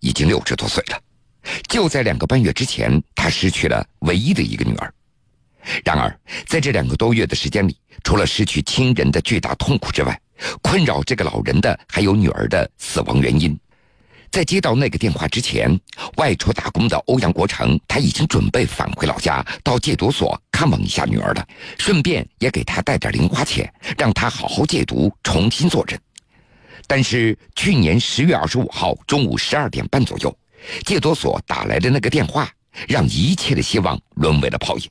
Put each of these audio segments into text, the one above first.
已经六十多岁了。就在两个半月之前，他失去了唯一的一个女儿。然而，在这两个多月的时间里，除了失去亲人的巨大痛苦之外，困扰这个老人的还有女儿的死亡原因。在接到那个电话之前，外出打工的欧阳国成他已经准备返回老家，到戒毒所看望一下女儿了，顺便也给她带点零花钱，让她好好戒毒，重新做人。但是去年十月二十五号中午十二点半左右，戒毒所打来的那个电话，让一切的希望沦为了泡影。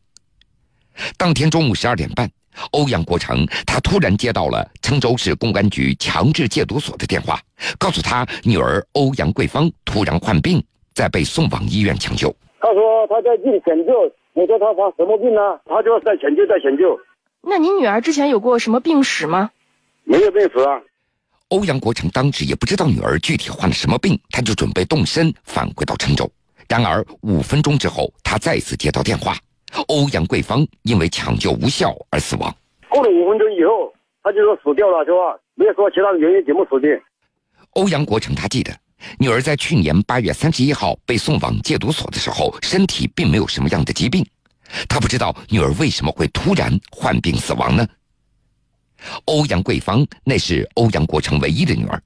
当天中午十二点半，欧阳国成他突然接到了郴州市公安局强制戒毒所的电话，告诉他女儿欧阳桂芳突然患病，在被送往医院抢救。他说他在这里抢救，我说他发什么病呢？他就在抢救，在抢救。那您女儿之前有过什么病史吗？没有病史啊。欧阳国成当时也不知道女儿具体患了什么病，他就准备动身返回到郴州。然而五分钟之后，他再次接到电话。欧阳桂芳因为抢救无效而死亡。过了五分钟以后，他就说死掉了，是吧？没有说其他的原因怎么死的。欧阳国成他记得，女儿在去年八月三十一号被送往戒毒所的时候，身体并没有什么样的疾病。他不知道女儿为什么会突然患病死亡呢？欧阳桂芳那是欧阳国成唯一的女儿。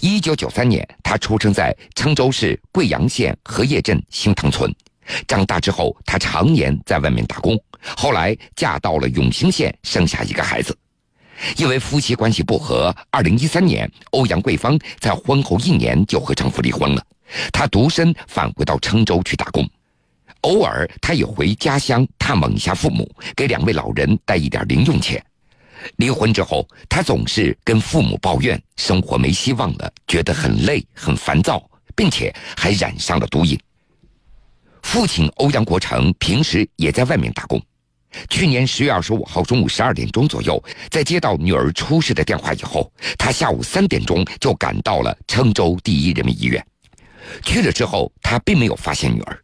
一九九三年，她出生在郴州市贵阳县荷叶镇新塘村。长大之后，她常年在外面打工，后来嫁到了永兴县，生下一个孩子。因为夫妻关系不和，二零一三年，欧阳桂芳在婚后一年就和丈夫离婚了。她独身返回到郴州去打工，偶尔她也回家乡探望一下父母，给两位老人带一点零用钱。离婚之后，他总是跟父母抱怨生活没希望了，觉得很累、很烦躁，并且还染上了毒瘾。父亲欧阳国成平时也在外面打工。去年十月二十五号中午十二点钟左右，在接到女儿出事的电话以后，他下午三点钟就赶到了郴州第一人民医院。去了之后，他并没有发现女儿。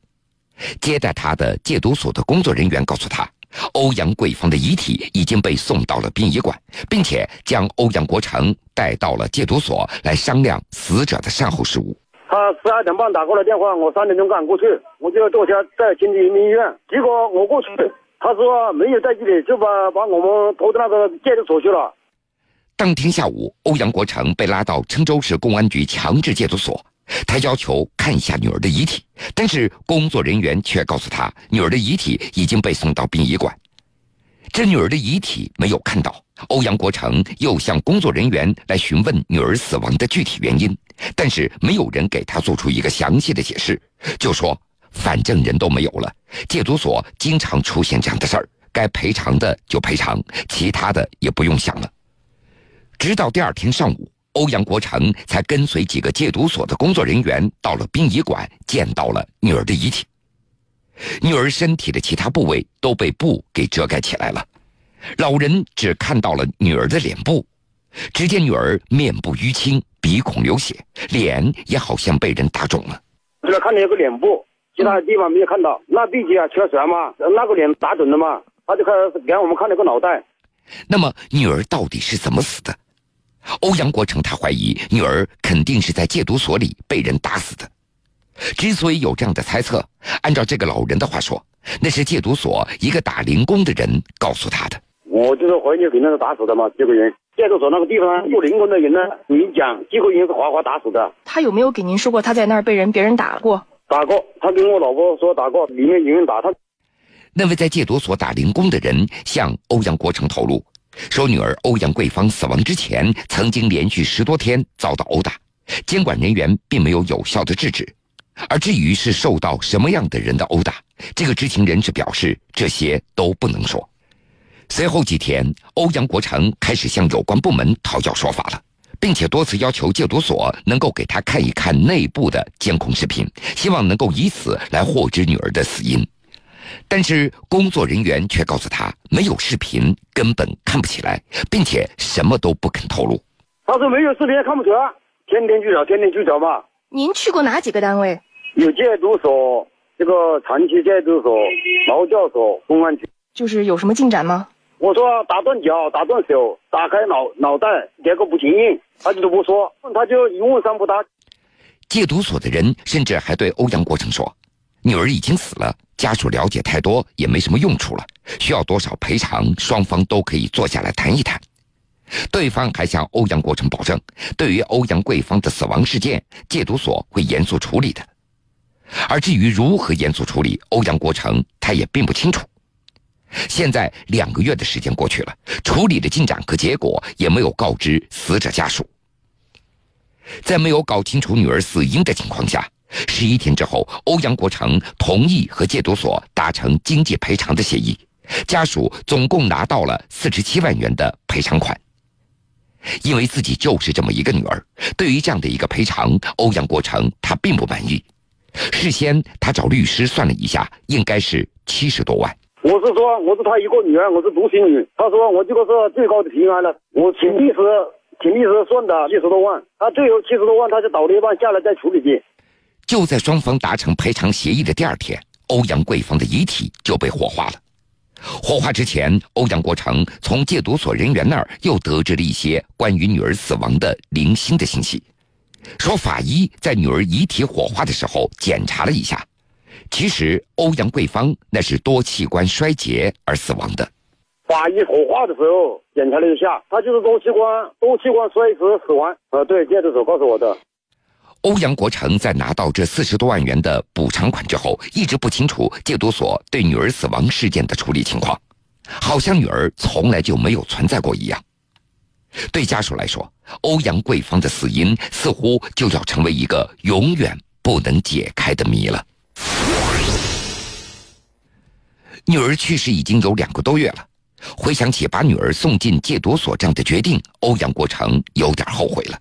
接待他的戒毒所的工作人员告诉他，欧阳桂芳的遗体已经被送到了殡仪馆，并且将欧阳国成带到了戒毒所来商量死者的善后事务。他十二点半打过来电话，我三点钟赶过去，我就坐车在经济人民医院。结果我过去，他说没有在这里，就把把我们拖到那个戒毒所去了。当天下午，欧阳国成被拉到郴州市公安局强制戒毒所，他要求看一下女儿的遗体，但是工作人员却告诉他，女儿的遗体已经被送到殡仪馆。这女儿的遗体没有看到。欧阳国成又向工作人员来询问女儿死亡的具体原因，但是没有人给他做出一个详细的解释，就说反正人都没有了，戒毒所经常出现这样的事儿，该赔偿的就赔偿，其他的也不用想了。直到第二天上午，欧阳国成才跟随几个戒毒所的工作人员到了殡仪馆，见到了女儿的遗体。女儿身体的其他部位都被布给遮盖起来了。老人只看到了女儿的脸部，只见女儿面部淤青，鼻孔流血，脸也好像被人打肿了。只看到一个脸部，其他地方没有看到。那毕竟啊，缺血嘛，那个脸打肿了嘛，他就开始给我们看了个脑袋。那么，女儿到底是怎么死的？欧阳国成他怀疑女儿肯定是在戒毒所里被人打死的。之所以有这样的猜测，按照这个老人的话说，那是戒毒所一个打零工的人告诉他的。我就是怀疑给那个打死的嘛，这个人戒毒所那个地方做零工的人呢，你讲这个人是华华打死的。他有没有给您说过他在那儿被人别人打过？打过，他跟我老婆说打过，里面有人打他。那位在戒毒所打零工的人向欧阳国成透露，说女儿欧阳桂芳死亡之前，曾经连续十多天遭到殴打，监管人员并没有有效的制止。而至于是受到什么样的人的殴打，这个知情人士表示，这些都不能说。随后几天，欧阳国成开始向有关部门讨教说法了，并且多次要求戒毒所能够给他看一看内部的监控视频，希望能够以此来获知女儿的死因。但是工作人员却告诉他，没有视频根本看不起来，并且什么都不肯透露。他说没有视频看不出来，天天去找，天天去找嘛。您去过哪几个单位？有戒毒所，这个长期戒毒所、劳教所、公安局。就是有什么进展吗？我说打断脚，打断手，打开脑脑袋，结果不承认，他就不说，他就一问三不答。戒毒所的人甚至还对欧阳国成说：“女儿已经死了，家属了解太多也没什么用处了，需要多少赔偿，双方都可以坐下来谈一谈。”对方还向欧阳国成保证，对于欧阳桂芳的死亡事件，戒毒所会严肃处理的。而至于如何严肃处理，欧阳国成他也并不清楚。现在两个月的时间过去了，处理的进展和结果也没有告知死者家属。在没有搞清楚女儿死因的情况下，十一天之后，欧阳国成同意和戒毒所达成经济赔偿的协议，家属总共拿到了四十七万元的赔偿款。因为自己就是这么一个女儿，对于这样的一个赔偿，欧阳国成他并不满意。事先他找律师算了一下，应该是七十多万。我是说，我是他一个女儿，我是独生女。他说我这个是最高的平安了。我请律师，请律师算的七十多万，他最后七十多万，他就倒了一半下来再处理的。就在双方达成赔偿协议的第二天，欧阳桂芳的遗体就被火化了。火化之前，欧阳国成从戒毒所人员那儿又得知了一些关于女儿死亡的零星的信息，说法医在女儿遗体火化的时候检查了一下，其实欧阳桂芳那是多器官衰竭而死亡的。法医火化的时候检查了一下，他就是多器官多器官衰竭死亡。呃，对，戒毒所告诉我的。欧阳国成在拿到这四十多万元的补偿款之后，一直不清楚戒毒所对女儿死亡事件的处理情况，好像女儿从来就没有存在过一样。对家属来说，欧阳桂芳的死因似乎就要成为一个永远不能解开的谜了。女儿去世已经有两个多月了，回想起把女儿送进戒毒所这样的决定，欧阳国成有点后悔了。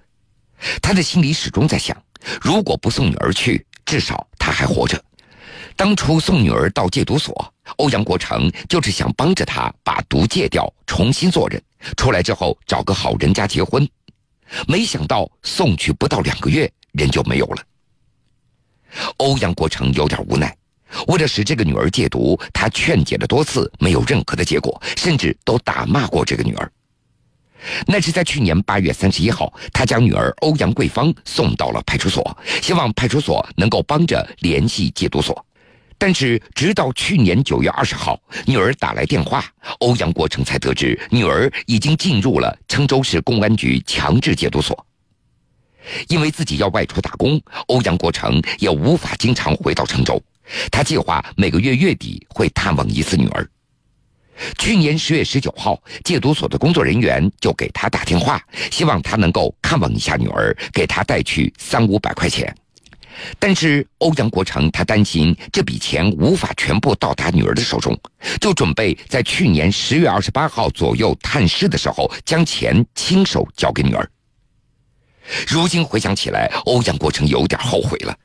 他的心里始终在想。如果不送女儿去，至少她还活着。当初送女儿到戒毒所，欧阳国成就是想帮着她把毒戒掉，重新做人。出来之后找个好人家结婚，没想到送去不到两个月，人就没有了。欧阳国成有点无奈，为了使这个女儿戒毒，他劝解了多次，没有任何的结果，甚至都打骂过这个女儿。那是在去年八月三十一号，他将女儿欧阳桂芳送到了派出所，希望派出所能够帮着联系戒毒所。但是，直到去年九月二十号，女儿打来电话，欧阳国成才得知女儿已经进入了郴州市公安局强制戒毒所。因为自己要外出打工，欧阳国成也无法经常回到郴州。他计划每个月月底会探望一次女儿。去年十月十九号，戒毒所的工作人员就给他打电话，希望他能够看望一下女儿，给他带去三五百块钱。但是欧阳国成他担心这笔钱无法全部到达女儿的手中，就准备在去年十月二十八号左右探视的时候将钱亲手交给女儿。如今回想起来，欧阳国成有点后悔了。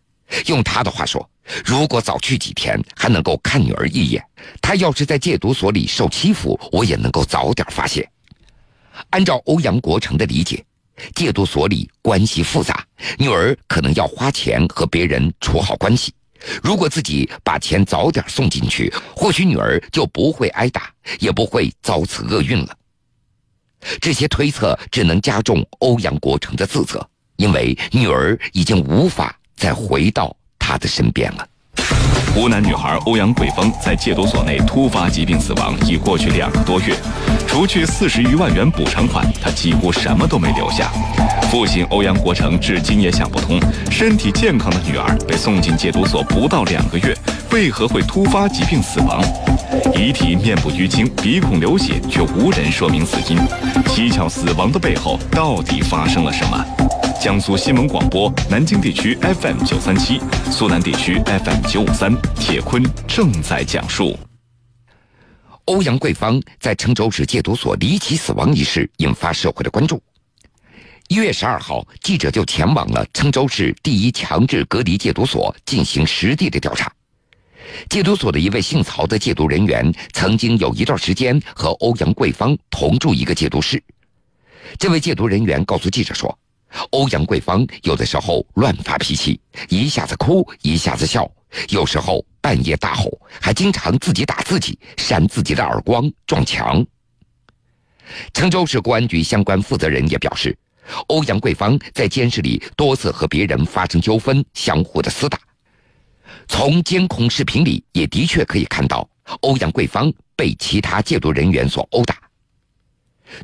用他的话说。如果早去几天，还能够看女儿一眼。他要是在戒毒所里受欺负，我也能够早点发现。按照欧阳国成的理解，戒毒所里关系复杂，女儿可能要花钱和别人处好关系。如果自己把钱早点送进去，或许女儿就不会挨打，也不会遭此厄运了。这些推测只能加重欧阳国成的自责，因为女儿已经无法再回到。他的身边了。湖南女孩欧阳桂芳在戒毒所内突发疾病死亡，已过去两个多月。除去四十余万元补偿款，她几乎什么都没留下。父亲欧阳国成至今也想不通，身体健康的女儿被送进戒毒所不到两个月，为何会突发疾病死亡？遗体面部淤青、鼻孔流血，却无人说明死因。蹊跷死亡的背后，到底发生了什么？江苏新闻广播南京地区 FM 九三七，苏南地区 FM 九五三，铁坤正在讲述。欧阳桂芳在郴州市戒毒所离奇死亡一事引发社会的关注。一月十二号，记者就前往了郴州市第一强制隔离戒毒所进行实地的调查。戒毒所的一位姓曹的戒毒人员，曾经有一段时间和欧阳桂芳同住一个戒毒室。这位戒毒人员告诉记者说。欧阳桂芳有的时候乱发脾气，一下子哭，一下子笑，有时候半夜大吼，还经常自己打自己，扇自己的耳光，撞墙。郴州市公安局相关负责人也表示，欧阳桂芳在监室里多次和别人发生纠纷，相互的厮打。从监控视频里也的确可以看到，欧阳桂芳被其他戒毒人员所殴打。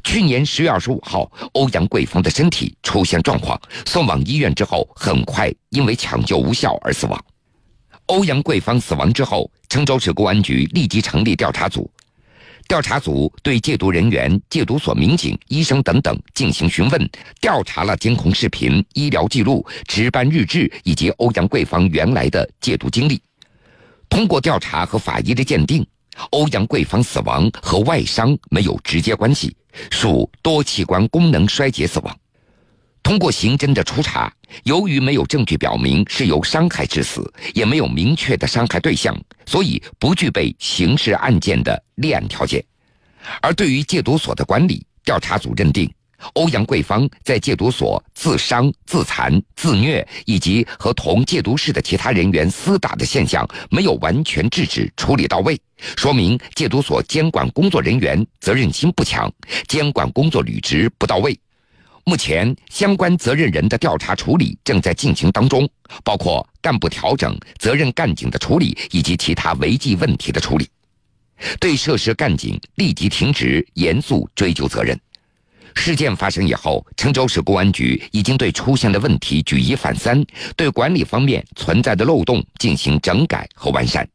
去年十月二十五号，欧阳桂芳的身体出现状况，送往医院之后，很快因为抢救无效而死亡。欧阳桂芳死亡之后，郴州市公安局立即成立调查组。调查组对戒毒人员、戒毒所民警、医生等等进行询问，调查了监控视频、医疗记录、值班日志以及欧阳桂芳原来的戒毒经历。通过调查和法医的鉴定，欧阳桂芳死亡和外伤没有直接关系，属多器官功能衰竭死亡。通过刑侦的初查，由于没有证据表明是由伤害致死，也没有明确的伤害对象，所以不具备刑事案件的立案条件。而对于戒毒所的管理，调查组认定，欧阳桂芳在戒毒所自伤、自残、自虐，以及和同戒毒室的其他人员厮打的现象没有完全制止处理到位，说明戒毒所监管工作人员责任心不强，监管工作履职不到位。目前，相关责任人的调查处理正在进行当中，包括干部调整、责任干警的处理以及其他违纪问题的处理。对涉事干警立即停职，严肃追究责任。事件发生以后，郴州市公安局已经对出现的问题举一反三，对管理方面存在的漏洞进行整改和完善。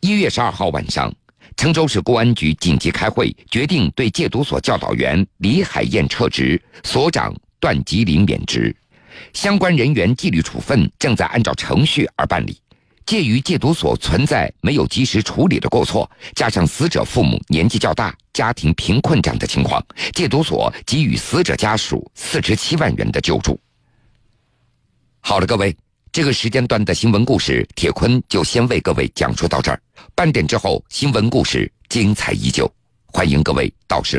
一月十二号晚上。郴州市公安局紧急开会，决定对戒毒所教导员李海燕撤职，所长段吉林免职，相关人员纪律处分正在按照程序而办理。鉴于戒毒所存在没有及时处理的过错，加上死者父母年纪较大、家庭贫困这样的情况，戒毒所给予死者家属四十七万元的救助。好了，各位。这个时间段的新闻故事，铁坤就先为各位讲述到这儿。半点之后，新闻故事精彩依旧，欢迎各位到时。